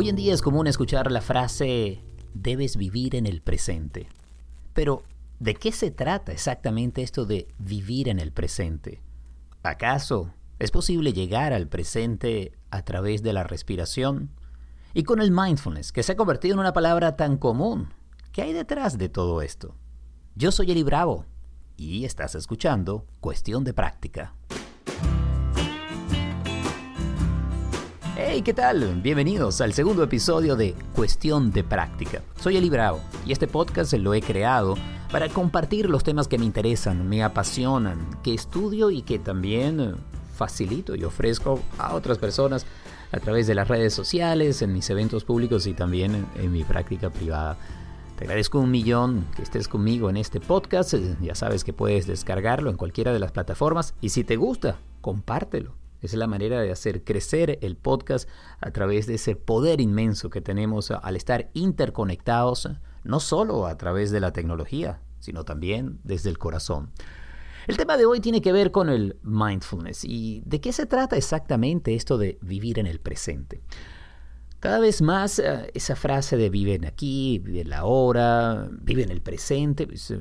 Hoy en día es común escuchar la frase debes vivir en el presente. Pero, ¿de qué se trata exactamente esto de vivir en el presente? ¿Acaso es posible llegar al presente a través de la respiración? Y con el mindfulness, que se ha convertido en una palabra tan común, ¿qué hay detrás de todo esto? Yo soy Eli Bravo y estás escuchando Cuestión de Práctica. Hey, ¿qué tal? Bienvenidos al segundo episodio de Cuestión de Práctica. Soy Eli Bravo y este podcast lo he creado para compartir los temas que me interesan, me apasionan, que estudio y que también eh, facilito y ofrezco a otras personas a través de las redes sociales, en mis eventos públicos y también en, mi práctica privada. Te agradezco un millón que estés conmigo en este podcast. Ya sabes que puedes descargarlo en cualquiera de las plataformas y si te gusta, compártelo es la manera de hacer crecer el podcast a través de ese poder inmenso que tenemos al estar interconectados, no solo a través de la tecnología, sino también desde el corazón. El tema de hoy tiene que ver con el mindfulness y de qué se trata exactamente esto de vivir en el presente. Cada vez más eh, esa frase de vive en aquí, vive en la hora, vive en el presente, pues, eh,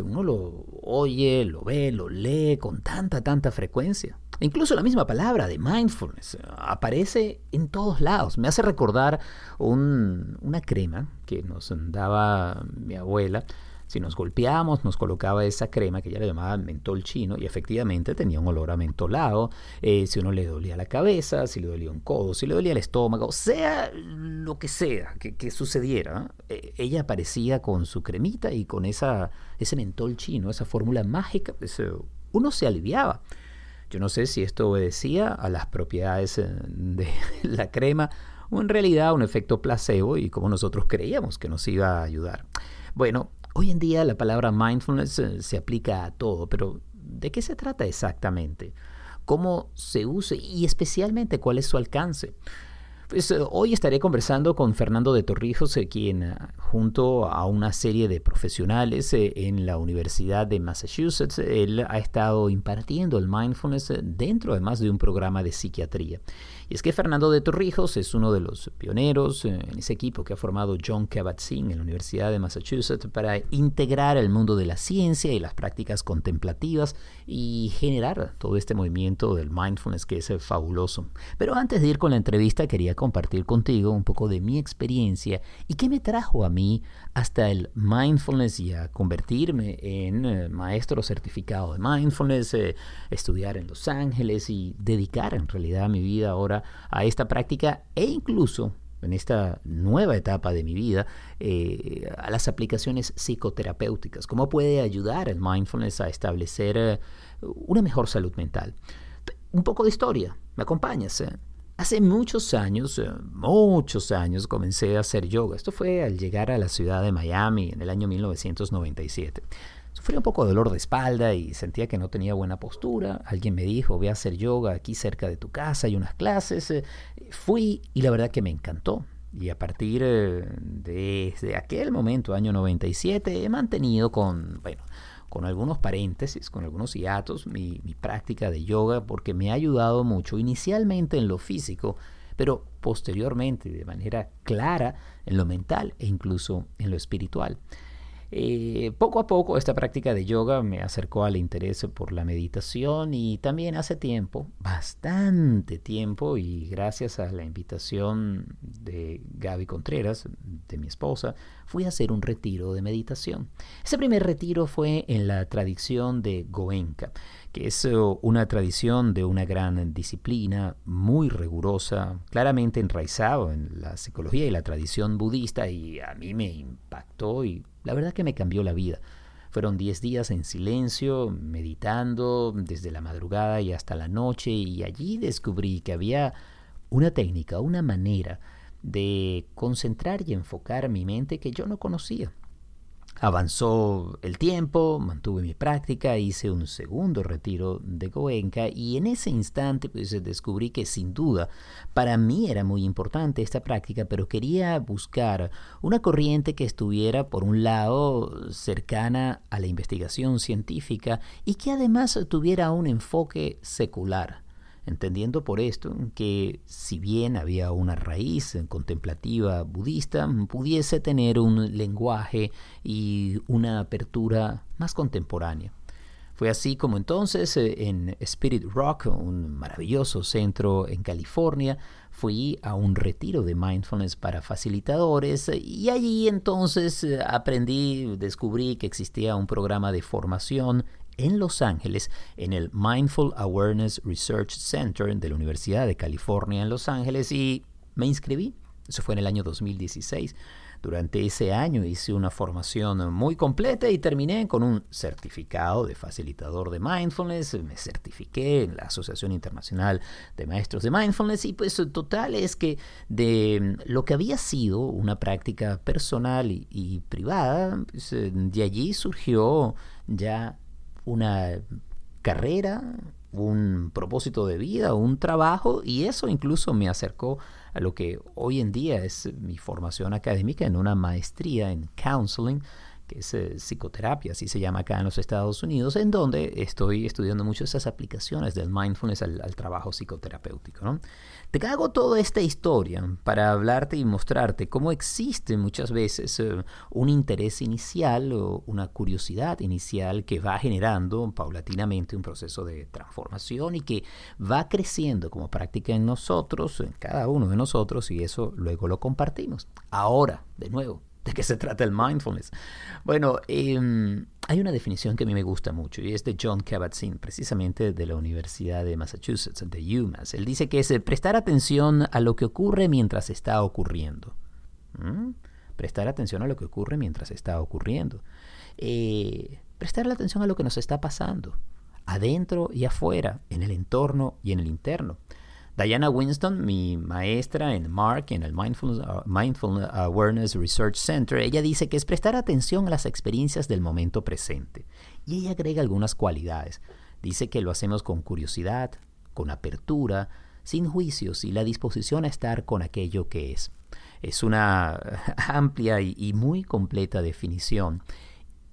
uno lo oye, lo ve, lo lee con tanta, tanta frecuencia. Incluso la misma palabra de mindfulness aparece en todos lados. Me hace recordar una crema que nos daba mi abuela. Si nos golpeábamos, nos colocaba esa crema que ella le llamaba mentol chino y efectivamente tenía un olor a mentolado. Eh, si uno le dolía la cabeza, si le dolía un codo, si le dolía el estómago, sea lo que sea que, sucediera, eh, ella aparecía con su cremita y con esa, ese mentol chino, esa fórmula mágica, pues, eh, uno se aliviaba. Yo no sé si esto obedecía a las propiedades eh, de la crema o en realidad un efecto placebo y como nosotros creíamos que nos iba a ayudar. Bueno, hoy en día la palabra mindfulness eh, se aplica a todo, pero ¿de qué se trata exactamente? ¿Cómo se usa y especialmente cuál es su alcance? Pues, eh, hoy estaré conversando con Fernando de Torrijos, eh, quien eh, junto a una serie de profesionales en la Universidad de Massachusetts, él ha estado impartiendo el mindfulness dentro además de un programa de psiquiatría. Y es que Fernando de Torrijos es uno de los pioneros en ese equipo que ha formado John Kabat-Zinn en la Universidad de Massachusetts para integrar el mundo de la ciencia y las prácticas contemplativas y generar todo este movimiento del mindfulness que es fabuloso. Pero antes de ir con la entrevista quería compartir contigo un poco de mi experiencia y qué me trajo a mí hasta el mindfulness y a convertirme en eh, maestro certificado de mindfulness, eh, estudiar en Los Ángeles y dedicar en realidad mi vida ahora a esta práctica e incluso en esta nueva etapa de mi vida eh, a las aplicaciones psicoterapéuticas. ¿Cómo puede ayudar el mindfulness a establecer una mejor salud mental? Un poco de historia, ¿me acompañas? Hace muchos años, eh, muchos años comencé a hacer yoga. Esto fue al llegar a la ciudad de Miami en el año 1997. Sufrí un poco de dolor de espalda y sentía que no tenía buena postura. Alguien me dijo, ve a hacer yoga aquí cerca de tu casa, hay unas clases. Eh, fui y la verdad que me encantó. Y a partir eh, de, aquel momento, año 97, he mantenido con, bueno, con algunos paréntesis, con algunos hiatos, mi, práctica de yoga porque me ha ayudado mucho, inicialmente en lo físico, pero posteriormente de manera clara en lo mental e incluso en lo espiritual. Eh, poco a poco esta práctica de yoga me acercó al interés por la meditación y también hace tiempo, bastante tiempo, y gracias a la invitación de Gaby Contreras, de mi esposa, fui a hacer un retiro de meditación. Ese primer retiro fue en la tradición de Goenka, que es eh, una tradición de una gran disciplina, muy rigurosa, claramente enraizado en la psicología y la tradición budista, y a mí me impactó y la verdad que me cambió la vida. Fueron 10 días en silencio, meditando desde la madrugada y hasta la noche y allí descubrí que había una técnica, una manera de concentrar y enfocar mi mente que yo no conocía. Avanzó el tiempo, mantuve mi práctica, hice un segundo retiro de Goenka y en ese instante pues, descubrí que sin duda para mí era muy importante esta práctica, pero quería buscar una corriente que estuviera por un lado cercana a la investigación científica y que además tuviera un enfoque secular. Entendiendo por esto que si bien había una raíz contemplativa budista, pudiese tener un lenguaje y una apertura más contemporánea. Fue así como entonces eh, en Spirit Rock, un maravilloso centro en California, fui a un retiro de mindfulness para facilitadores y allí entonces eh, aprendí, descubrí que existía un programa de formación en Los Ángeles, en el Mindful Awareness Research Center de la Universidad de California en Los Ángeles y me inscribí. Eso fue en el año 2016. Durante ese año hice una formación muy completa y terminé con un certificado de facilitador de mindfulness. Me certifiqué en la Asociación Internacional de Maestros de Mindfulness y pues total es que de lo que había sido una práctica personal y, privada, pues, de allí surgió ya una carrera, un propósito de vida, un trabajo y eso incluso me acercó a lo que hoy en día es mi formación académica en una maestría en counseling es eh, psicoterapia, así se llama acá en los Estados Unidos, en donde estoy estudiando mucho esas aplicaciones del mindfulness al, trabajo psicoterapéutico. ¿no? Te hago toda esta historia para hablarte y mostrarte cómo existe muchas veces eh, un interés inicial o una curiosidad inicial que va generando paulatinamente un proceso de transformación y que va creciendo como práctica en nosotros, en cada uno de nosotros, y eso luego lo compartimos. Ahora, de nuevo, ¿De qué se trata el mindfulness? Bueno, em, hay una definición que a mí me gusta mucho y es de John Kabat-Zinn, precisamente de la Universidad de Massachusetts, de UMass. Él dice que es prestar atención a lo que ocurre mientras está ocurriendo. ¿Mm? Prestar atención a lo que ocurre mientras está ocurriendo. Eh, prestar atención a lo que nos está pasando, adentro y afuera, en el entorno y en el interno. Diana Winston, mi maestra en MARC, en el uh, Mindful, Awareness Research Center, ella dice que es prestar atención a las experiencias del momento presente. Y ella agrega algunas cualidades. Dice que lo hacemos con curiosidad, con apertura, sin juicios y la disposición a estar con aquello que es. Es una amplia y, muy completa definición.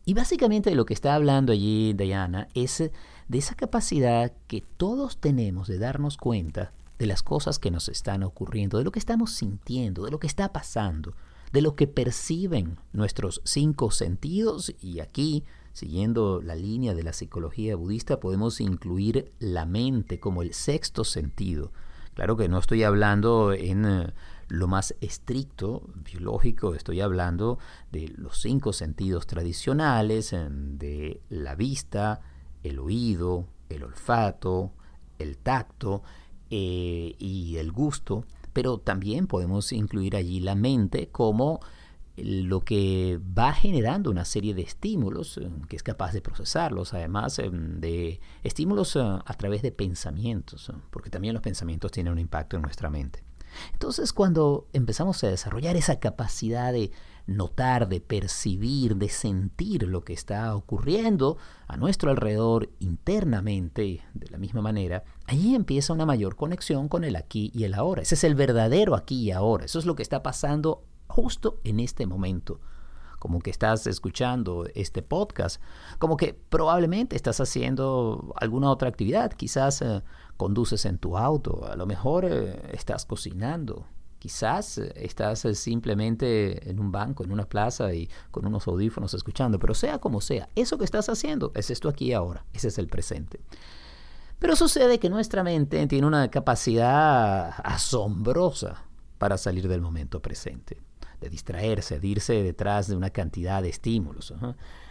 Y básicamente de lo que está hablando allí Diana es de esa capacidad que todos tenemos de darnos cuenta de las cosas que nos están ocurriendo, de lo que estamos sintiendo, de lo que está pasando, de lo que perciben nuestros cinco sentidos y aquí, siguiendo la línea de la psicología budista, podemos incluir la mente como el sexto sentido. Claro que no estoy hablando en eh, lo más estricto biológico, estoy hablando de los cinco sentidos tradicionales, de la vista, el oído, el olfato, el tacto, eh, y el gusto, pero también podemos incluir allí la mente como lo que va generando una serie de estímulos eh, que es capaz de procesarlos, además eh, de estímulos a través de pensamientos, porque también los pensamientos tienen un impacto en nuestra mente. Entonces cuando empezamos a desarrollar esa capacidad de notar, de percibir, de sentir lo que está ocurriendo a nuestro alrededor internamente, de la misma manera, allí empieza una mayor conexión con el aquí y el ahora. Ese es el verdadero aquí y ahora. Eso es lo que está pasando justo en este momento como que estás escuchando este podcast, como que probablemente estás haciendo alguna otra actividad, quizás eh, conduces en tu auto, a lo mejor eh, estás cocinando, quizás eh, estás simplemente en un banco, en una plaza y con unos audífonos escuchando, pero sea como sea, eso que estás haciendo es esto aquí y ahora, ese es el presente. Pero sucede que nuestra mente tiene una capacidad asombrosa para salir del momento presente de distraerse, de irse detrás de una cantidad de estímulos.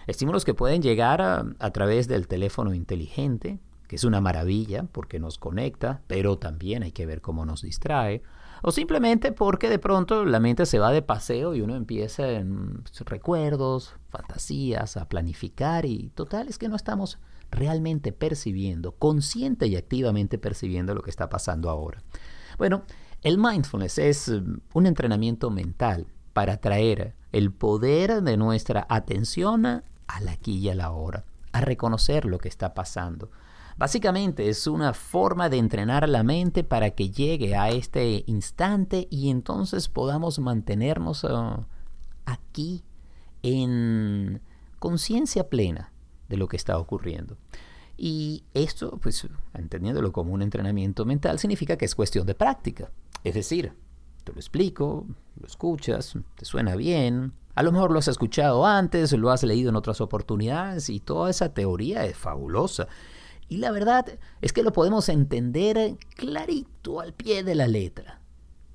Estímulos que pueden llegar a, través del teléfono inteligente, que es una maravilla porque nos conecta, pero también hay que ver cómo nos distrae. O simplemente porque de pronto la mente se va de paseo y uno empieza en recuerdos, fantasías, a planificar y total es que no estamos realmente percibiendo, consciente y activamente percibiendo lo que está pasando ahora. Bueno, el mindfulness es un entrenamiento mental para traer el poder de nuestra atención al aquí y a la hora, a reconocer lo que está pasando. Básicamente es una forma de entrenar la mente para que llegue a este instante y entonces podamos mantenernos ah, aquí en conciencia plena de lo que está ocurriendo. Y esto, pues, entendiéndolo como un entrenamiento mental, significa que es cuestión de práctica. Es decir, te lo explico, lo escuchas, te suena bien, a lo mejor lo has escuchado antes, lo has leído en otras oportunidades y toda esa teoría es fabulosa. Y la verdad es que lo podemos entender clarito al pie de la letra.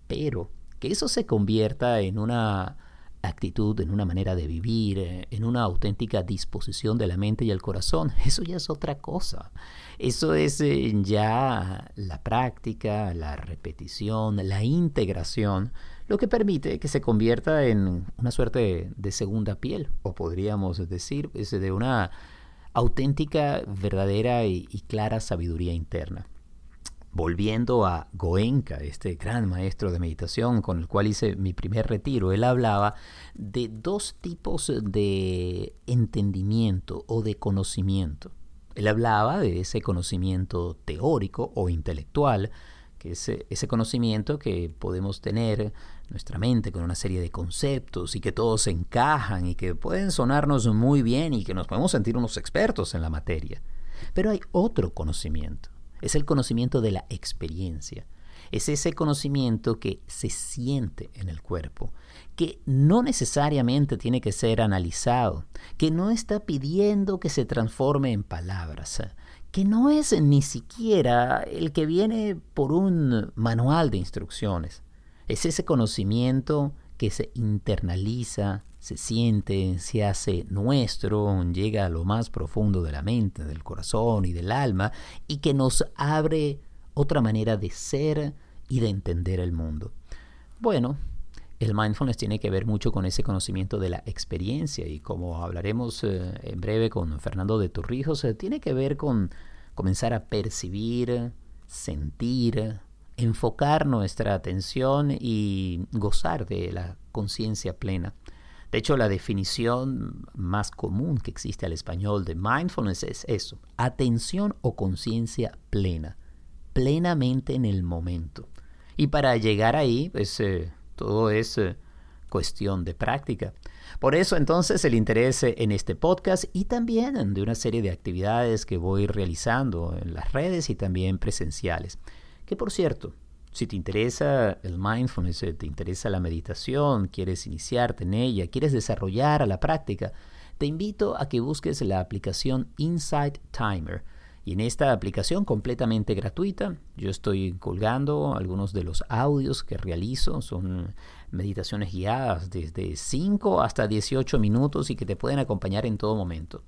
Pero que eso se convierta en una actitud, en una manera de vivir, eh, en una auténtica disposición de la mente y el corazón, eso ya es otra cosa. Eso es eh, ya la práctica, la repetición, la integración, lo que permite que se convierta en una suerte de segunda piel, o podríamos decir, de una auténtica, verdadera y clara sabiduría interna volviendo a Goenka, este gran maestro de meditación con el cual hice mi primer retiro, él hablaba de dos tipos de entendimiento o de conocimiento. Él hablaba de ese conocimiento teórico o intelectual, que es ese conocimiento que podemos tener nuestra mente con una serie de conceptos y que todos encajan y que pueden sonarnos muy bien y que nos podemos sentir unos expertos en la materia. Pero hay otro conocimiento es el conocimiento de la experiencia. Es ese conocimiento que se siente en el cuerpo, que no necesariamente tiene que ser analizado, que no está pidiendo que se transforme en palabras, que no es ni siquiera el que viene por un manual de instrucciones. Es ese conocimiento que se internaliza, se siente, se hace nuestro, llega a lo más profundo de la mente, del corazón y del alma, y que nos abre otra manera de ser y de entender el mundo. Bueno, el mindfulness tiene que ver mucho con ese conocimiento de la experiencia y como hablaremos eh, en breve con Fernando de Turrijos, eh, tiene que ver con comenzar a percibir, sentir, enfocar nuestra atención y gozar de la conciencia plena. De hecho, la definición más común que existe al español de mindfulness es eso, atención o conciencia plena, plenamente en el momento. Y para llegar ahí, pues eh, todo es eh, cuestión de práctica. Por eso entonces el interés en este podcast y también de una serie de actividades que voy realizando en las redes y también presenciales. Que por cierto, si te interesa el mindfulness, eh, te interesa la meditación, quieres iniciarte en ella, quieres desarrollar a la práctica, te invito a que busques la aplicación Insight Timer. Y en esta aplicación completamente gratuita, yo estoy colgando algunos de los audios que realizo. Son meditaciones guiadas desde 5 hasta 18 minutos y que te pueden acompañar en todo momento.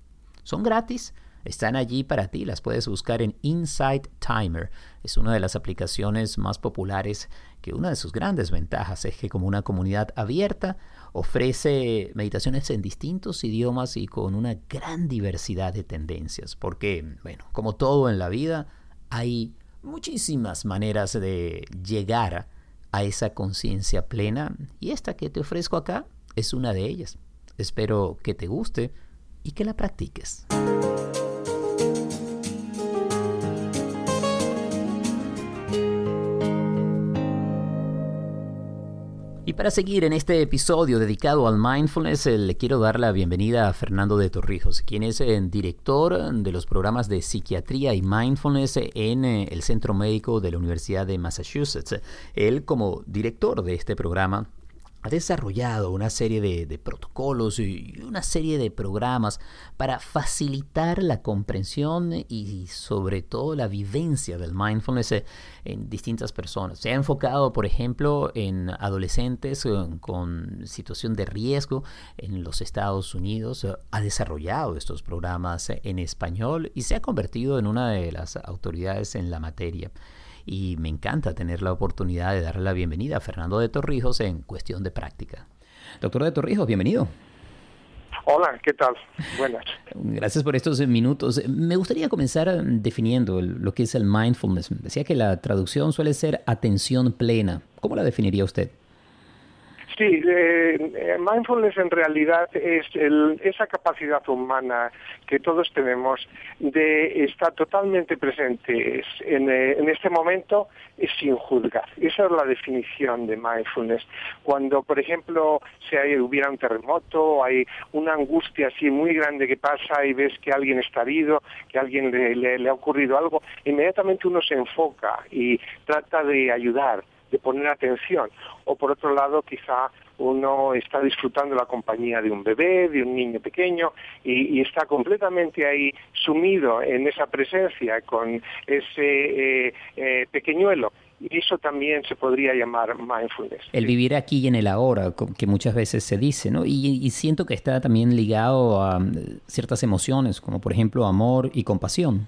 Son gratis están allí para ti, las puedes buscar en Insight Timer. Es una de las aplicaciones más populares que una de sus grandes ventajas es que como una comunidad abierta ofrece meditaciones en distintos idiomas y con una gran diversidad de tendencias. Porque, bueno, como todo en la vida, hay muchísimas maneras de llegar a esa conciencia plena y esta que te ofrezco acá es una de ellas. Espero que te guste y que la practiques. Para seguir en este episodio dedicado al mindfulness, eh, le quiero dar la bienvenida a Fernando de Torrijos, quien es el eh, director de los programas de psiquiatría y mindfulness en eh, el Centro Médico de la Universidad de Massachusetts. Él, como director de este programa, ha desarrollado una serie de, protocolos y una serie de programas para facilitar la comprensión y sobre todo la vivencia del mindfulness en distintas personas. Se ha enfocado, por ejemplo, en adolescentes con situación de riesgo en los Estados Unidos. Ha desarrollado estos programas en español y se ha convertido en una de las autoridades en la materia y me encanta tener la oportunidad de darle la bienvenida a Fernando de Torrijos en Cuestión de Práctica. Doctor de Torrijos, bienvenido. Hola, ¿qué tal? Buenas. Gracias por estos minutos. Me gustaría comenzar definiendo lo que es el mindfulness. Decía que la traducción suele ser atención plena. ¿Cómo la definiría usted? Sí, eh, mindfulness en realidad es esa capacidad humana que todos tenemos de estar totalmente presentes en, eh, este momento sin juzgar. Esa es la definición de mindfulness. Cuando, por ejemplo, si hubiera un terremoto, hay una angustia así muy grande que pasa y ves que alguien está herido, que alguien le ha ocurrido algo, inmediatamente uno se enfoca y trata de ayudar de poner atención. O por otro lado, quizá uno está disfrutando la compañía de un bebé, de un niño pequeño, y, está completamente ahí sumido en esa presencia con ese eh, eh, pequeñuelo. Y eso también se podría llamar mindfulness. El vivir aquí y en el ahora, que muchas veces se dice, ¿no? y siento que está también ligado a mm, ciertas emociones, como por ejemplo amor y compasión.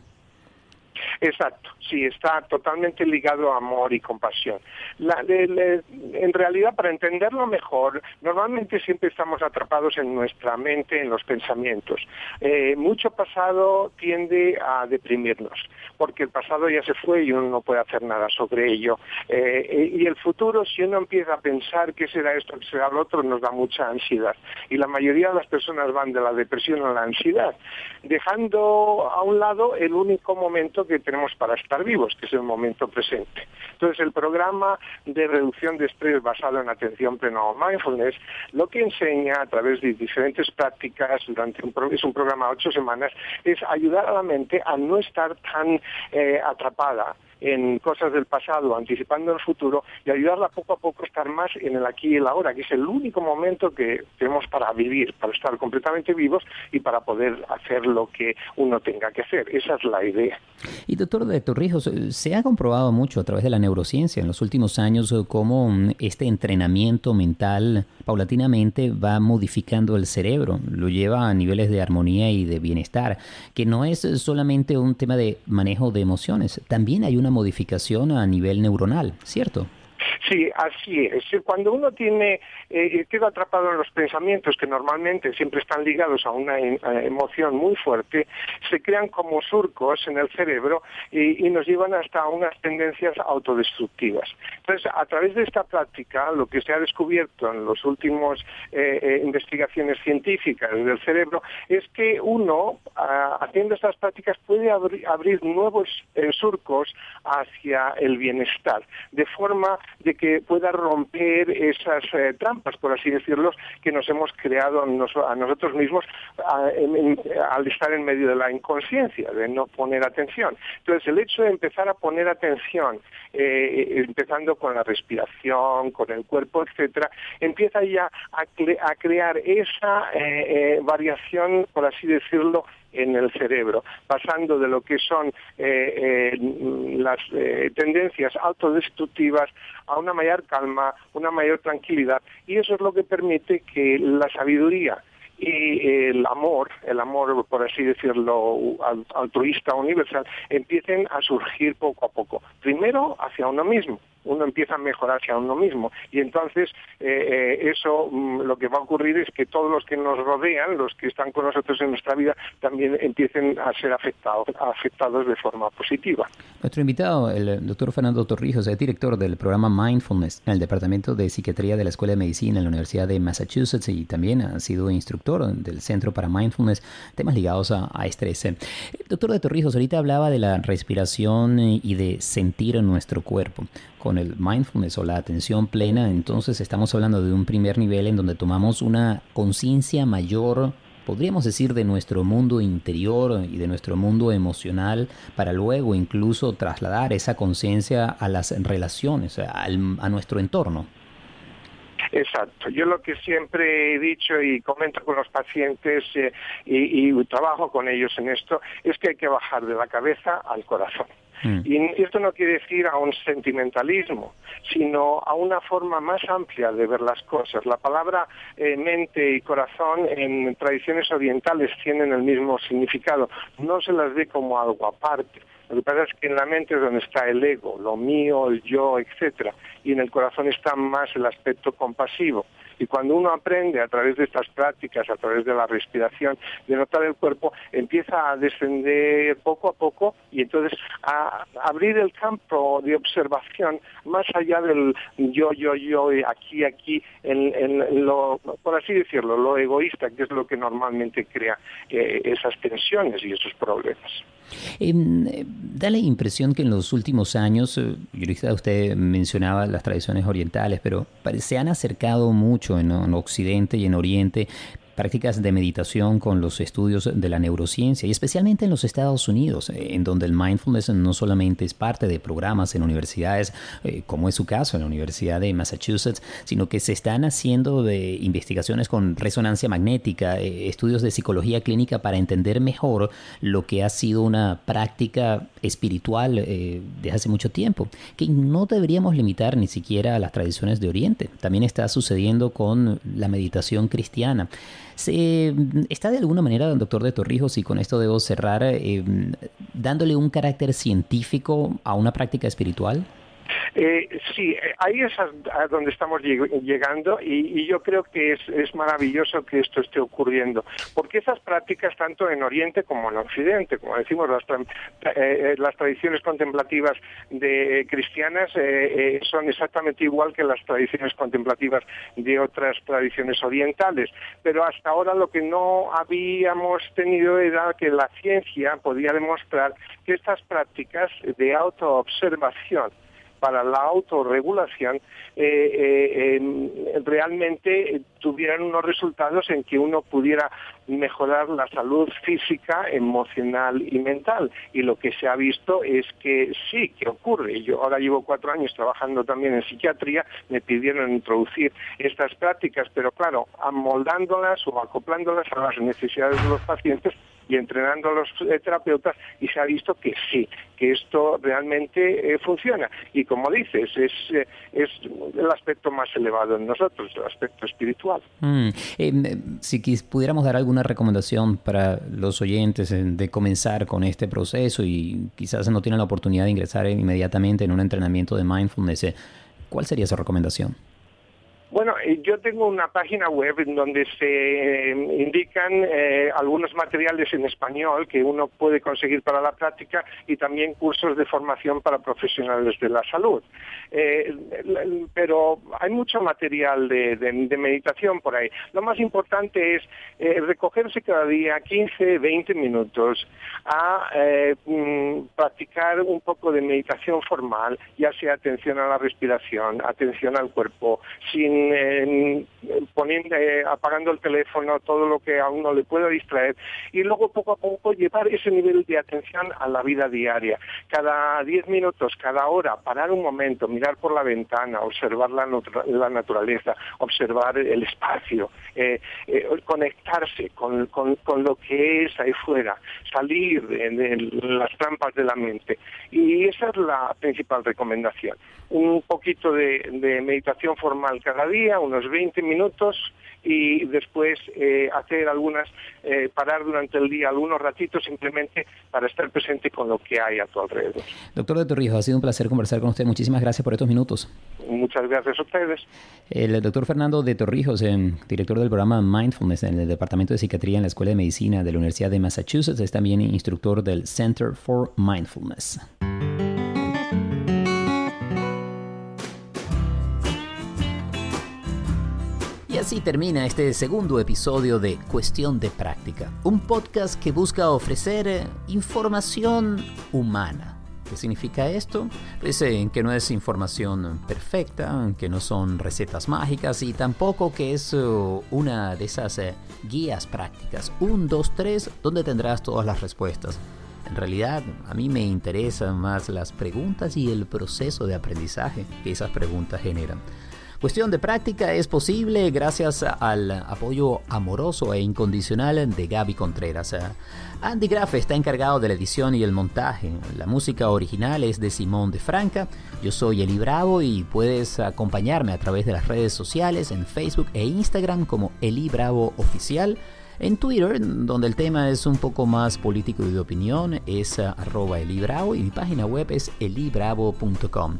Exacto, sí, está totalmente ligado a amor y compasión. en realidad, para entenderlo mejor, normalmente siempre estamos atrapados en nuestra mente, en los pensamientos. Eh, mucho pasado tiende a deprimirnos, porque el pasado ya se fue y uno no puede hacer nada sobre ello. Eh, y el futuro, si uno empieza a pensar qué será esto, qué será lo otro, nos da mucha ansiedad. Y la mayoría de las personas van de la depresión a la ansiedad, dejando a un lado el único momento que tenemos para estar vivos, que es el momento presente. Entonces, el programa de reducción de estrés basado en atención plena o mindfulness, lo que enseña a través de diferentes prácticas durante un, es un programa de ocho semanas, es ayudar a la mente a no estar tan eh, atrapada en cosas del pasado, anticipando el futuro y ayudarla poco a poco a estar más en el aquí y el ahora, que es el único momento que tenemos para vivir, para estar completamente vivos y para poder hacer lo que uno tenga que hacer. Esa es la idea. Y doctor de Torrijos, se ha comprobado mucho a través de la neurociencia en los últimos años cómo este entrenamiento mental paulatinamente va modificando el cerebro, lo lleva a niveles de armonía y de bienestar, que no es solamente un tema de manejo de emociones, también hay una modificación a nivel neuronal, ¿cierto? Sí, así es. Cuando uno tiene, eh, queda atrapado en los pensamientos que normalmente siempre están ligados a una eh, emoción muy fuerte, se crean como surcos en el cerebro y, nos llevan hasta unas tendencias autodestructivas. Entonces, a través de esta práctica, lo que se ha descubierto en las últimas eh, investigaciones científicas del cerebro es que uno, haciendo estas prácticas, puede abrir nuevos surcos hacia el bienestar, de forma de que pueda romper esas eh, trampas, por así decirlo, que nos hemos creado a nosotros mismos al estar en medio de la inconsciencia, de no poner atención. Entonces, el hecho de empezar a poner atención, eh, empezando con la respiración, con el cuerpo, etcétera, empieza ya a, crear esa eh, variación, por así decirlo, en el cerebro, pasando de lo que son eh, eh, las eh, tendencias autodestructivas a una mayor calma, una mayor tranquilidad, y eso es lo que permite que la sabiduría y el amor, el amor, por así decirlo, altruista universal, empiecen a surgir poco a poco. Primero hacia uno mismo, uno empieza a mejorar hacia uno mismo. Y entonces eh, eh, eso mm, lo que va a ocurrir es que todos los que nos rodean, los que están con nosotros en nuestra vida, también empiecen a ser afectados, afectados de forma positiva. Nuestro invitado, el doctor Fernando Torrijos, es director del programa Mindfulness en el Departamento de Psiquiatría de la Escuela de Medicina en la Universidad de Massachusetts y también ha sido instructor del Centro para Mindfulness, temas ligados a, a estrés. Doctor de Torrijos, ahorita hablaba de la respiración y de sentir en nuestro cuerpo con el mindfulness o la atención plena, entonces estamos hablando de un primer nivel en donde tomamos una conciencia mayor, podríamos decir, de nuestro mundo interior y de nuestro mundo emocional, para luego incluso trasladar esa conciencia a las relaciones, a, nuestro entorno. Exacto. Yo lo que siempre he dicho y comento con los pacientes eh, y trabajo con ellos en esto es que hay que bajar de la cabeza al corazón. Mm. Y esto no quiere decir a un sentimentalismo, sino a una forma más amplia de ver las cosas. La palabra eh, mente y corazón en tradiciones orientales tienen el mismo significado. No se las ve como algo aparte. Lo que pasa es que en la mente es donde está el ego, lo mío, el yo, etcétera, y en el corazón está más el aspecto compasivo Y cuando uno aprende a través de estas prácticas, a través de la respiración, de notar el cuerpo, empieza a descender poco a poco y entonces a abrir el campo de observación más allá del yo, yo, yo, aquí, aquí, en, lo, por así decirlo, lo egoísta, que es lo que normalmente crea eh, esas tensiones y esos problemas. Em, da la impresión que en los últimos años, eh, usted mencionaba las tradiciones orientales, pero se han acercado mucho en Occidente y en Oriente prácticas de meditación con los estudios de la neurociencia y especialmente en los Estados Unidos, eh, en donde el mindfulness no solamente es parte de programas en universidades, eh, como es su caso en la Universidad de Massachusetts, sino que se están haciendo investigaciones con resonancia magnética, eh, estudios de psicología clínica para entender mejor lo que ha sido una práctica espiritual desde hace mucho tiempo, que no deberíamos limitar ni siquiera a las tradiciones de Oriente. También está sucediendo con la meditación cristiana. Se, ¿Está de alguna manera, doctor de Torrijos, y con esto debo cerrar, eh, dándole un carácter científico a una práctica espiritual? Eh, sí, eh, ahí es a, donde estamos llegando y, yo creo que es, maravilloso que esto esté ocurriendo, porque esas prácticas, tanto en Oriente como en Occidente, como decimos, las, eh, las tradiciones contemplativas de cristianas son exactamente igual que las tradiciones contemplativas de otras tradiciones orientales, pero hasta ahora lo que no habíamos tenido era que la ciencia podía demostrar que estas prácticas de autoobservación para la autorregulación eh, eh, realmente tuvieran unos resultados en que uno pudiera mejorar la salud física, emocional y mental. Y lo que se ha visto es que sí, que ocurre. Yo ahora llevo cuatro años trabajando también en psiquiatría, me pidieron introducir estas prácticas, pero claro, amoldándolas o acoplándolas a las necesidades de los pacientes y entrenando a los eh, terapeutas y se ha visto que sí, que esto realmente eh, funciona. Y como dices, es, eh, es el aspecto más elevado en nosotros, el aspecto espiritual. Mm, si pudiéramos dar alguna recomendación para los oyentes de comenzar con este proceso y quizás no tienen la oportunidad de ingresar inmediatamente en un entrenamiento de mindfulness, ¿cuál sería esa recomendación? Bueno, eh, yo tengo una página web en donde se eh, indican eh, algunos materiales en español que uno puede conseguir para la práctica y también cursos de formación para profesionales de la salud. pero hay mucho material de, meditación por ahí. Lo más importante es recogerse cada día 15, 20 minutos a mm, practicar un poco de meditación formal, ya sea atención a la respiración, atención al cuerpo, sin poniendo, eh, apagando el teléfono, todo lo que a uno le pueda distraer, y luego poco a poco llevar ese nivel de atención a la vida diaria. Cada 10 minutos, cada hora, parar un momento, mirar por la ventana, observar la, naturaleza, observar el espacio, eh, eh, conectarse con, lo que es ahí fuera, salir de las trampas de la mente. Y esa es la principal recomendación. Un poquito de meditación formal cada día, unos 20 minutos, y después eh, hacer algunas, eh, parar durante el día algunos ratitos simplemente para estar presente con lo que hay a tu alrededor. Doctor de Torrijos, ha sido un placer conversar con usted. Muchísimas gracias por estos minutos. Muchas gracias a ustedes. El doctor Fernando de Torrijos, director del programa Mindfulness en el Departamento de Psiquiatría en la Escuela de Medicina de la Universidad de Massachusetts, es también instructor del Center for Mindfulness. Y así termina este segundo episodio de Cuestión de Práctica, un podcast que busca ofrecer eh, información humana. ¿Qué significa esto? Pues eh, que no es información perfecta, que no son recetas mágicas y tampoco que es eh, una de esas guías prácticas, un, dos, tres, donde tendrás todas las respuestas. En realidad, a mí me interesan más las preguntas y el proceso de aprendizaje que esas preguntas generan. Cuestión de práctica es posible gracias al apoyo amoroso e incondicional de Gaby Contreras. Andy Graff está encargado de la edición y el montaje. La música original es de Simón de Franca. Yo soy Eli Bravo y puedes acompañarme a través de las redes sociales en Facebook e Instagram como Eli Bravo Oficial. En Twitter, donde el tema es un poco más político y de opinión, es arroba Eli Bravo y mi página web es elibravo.com.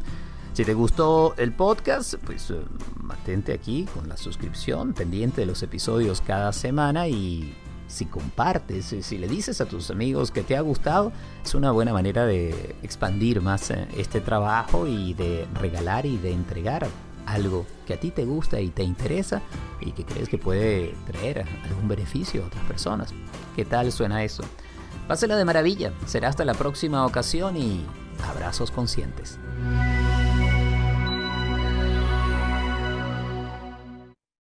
Si te gustó el podcast, pues eh, mantente aquí con la suscripción, pendiente de los episodios cada semana y si compartes, si le dices a tus amigos que te ha gustado, es una buena manera de expandir más eh, este trabajo y de regalar y de entregar algo que a ti te gusta y te interesa y que crees que puede traer algún beneficio a otras personas. ¿Qué tal suena eso? Pásela de maravilla. Será hasta la próxima ocasión y abrazos conscientes.